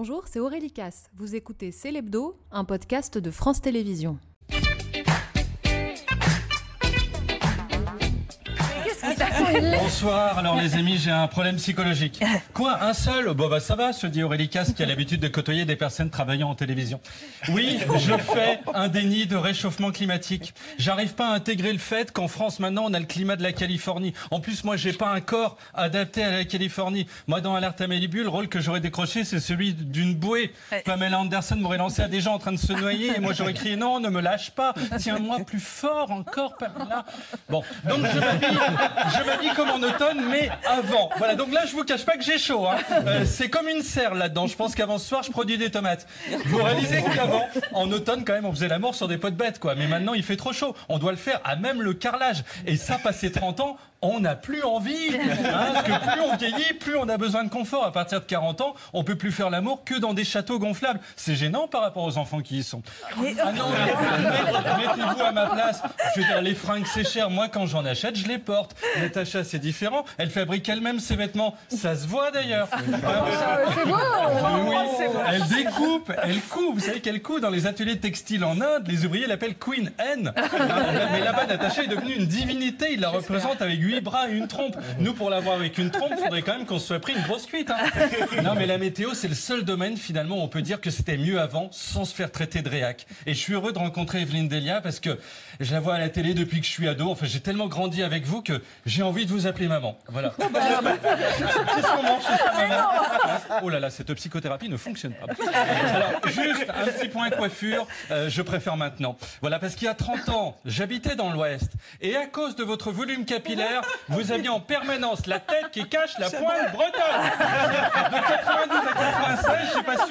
Bonjour, c'est Aurélie Casse. Vous écoutez C'est l'Hebdo, un podcast de France Télévisions. Bonsoir, alors les amis, j'ai un problème psychologique. Quoi, un seul? Bon bah ça va, se dit Aurélie Casse qui a l'habitude de côtoyer des personnes travaillant en télévision. Oui, je fais un déni de réchauffement climatique. J'arrive pas à intégrer le fait qu'en France maintenant on a le climat de la Californie. En plus moi j'ai pas un corps adapté à la Californie. Moi dans Alerte à Malibu, le rôle que j'aurais décroché c'est celui d'une bouée. Pamela Anderson m'aurait lancé à des gens en train de se noyer et moi j'aurais crié non, ne me lâche pas, tiens-moi plus fort encore Pamela. Bon, donc je m'habille, comme en automne, mais avant. Voilà, donc là, je vous cache pas que j'ai chaud. hein. Euh, c'est comme une serre là-dedans. Je pense qu'avant ce soir, je produis des tomates. Vous réalisez qu'avant, en automne, quand même, on faisait l'amour sur des pots de bêtes, quoi. Mais maintenant, il fait trop chaud. On doit le faire à même le carrelage. Et ça, passé 30 ans, on n'a plus envie. hein, parce que plus on vieillit, plus on a besoin de confort. À partir de 40 ans, on peut plus faire l'amour que dans des châteaux gonflables. C'est gênant par rapport aux enfants qui y sont. Ah non, mettez-vous à ma place. Je veux dire, les fringues, c'est cher. Moi, quand j'en achète, je les porte. Natacha, c'est différent. Elle fabrique elle-même ses vêtements. Ça se voit d'ailleurs. C'est beau Oui, Elle découpe, elle coud. Vous savez qu'elle coud dans les ateliers textiles en Inde. Les ouvriers l'appellent Queen Anne. Mais là-bas, Natacha est devenue une divinité. Il la représente avec huit bras et une trompe. Nous, pour l'avoir avec une trompe, il faudrait quand même qu'on se soit pris une grosse cuite. hein. Non, mais la météo, c'est le seul domaine finalement où on peut dire que c'était mieux avant sans se faire traiter de réac. Et je suis heureux de rencontrer Evelyne Delia parce que je la vois à la télé depuis que je suis ado. Enfin, j'ai tellement grandi avec vous que j'ai envie de vous appeler maman. Voilà. Qu'est-ce qu'on mange Oh là là, cette psychothérapie ne fonctionne pas. Alors, juste un petit point coiffure, euh, je préfère maintenant. Voilà, parce qu'il y a 30 ans, j'habitais dans l'Ouest. Et à cause de votre volume capillaire, vous aviez en permanence la tête qui cache la pointe bretonne.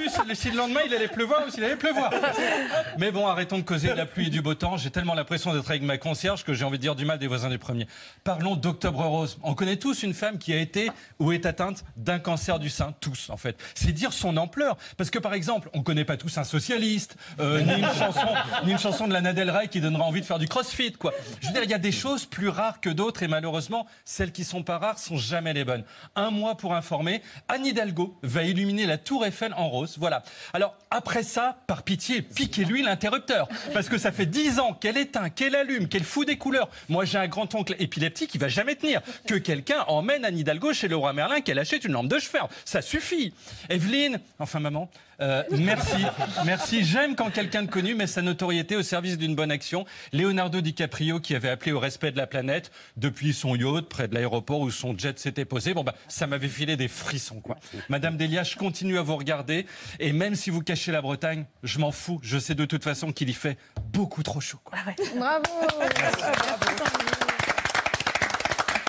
De 92 à 96, j'ai pas su si- le lendemain il allait pleuvoir ou s'il allait pleuvoir. Mais bon, arrêtons de causer de la pluie et du beau temps. J'ai tellement l'impression d'être avec ma concierge que j'ai envie de dire du mal des voisins du premier. Parlons d'Octobre Rose. On connaît tous une femme qui a été ou est atteinte d'un cancer du sein. Tous, en fait. C'est dire son ampleur. Parce que, par exemple, on connaît pas tous un socialiste, euh, ni, une chanson, ni une chanson de Lana Del Rey qui donnera envie de faire du crossfit, quoi. Je veux dire, il y a des choses plus rares que d'autres et malheureusement, celles qui sont pas rares sont jamais les bonnes. Un mois pour informer, Anne Hidalgo va illuminer la Tour Eiffel en rose. Voilà. Alors, après ça, par pitié, piquez-lui l'interrupteur. Parce que ça fait dix ans qu'elle éteint, qu'elle allume, qu'elle fout des couleurs. Moi, j'ai un grand-oncle épileptique qui va jamais tenir. Que quelqu'un emmène Anne Hidalgo chez le Merlin qu'elle achète une lampe de chevet. Ça suffit. Evelyne, enfin maman, euh, merci. Merci. J'aime quand quelqu'un de connu met sa notoriété au service d'une bonne action. Leonardo DiCaprio qui avait appelé au respect de la planète depuis son yacht près de l'aéroport où son jet s'était posé. Bon bah ça m'avait filé des frissons quoi. Madame Delia, je continue à vous regarder et même si vous cachez la Bretagne, je m'en fous. Je sais de toute façon qu'il y fait beaucoup trop chaud quoi. Bravo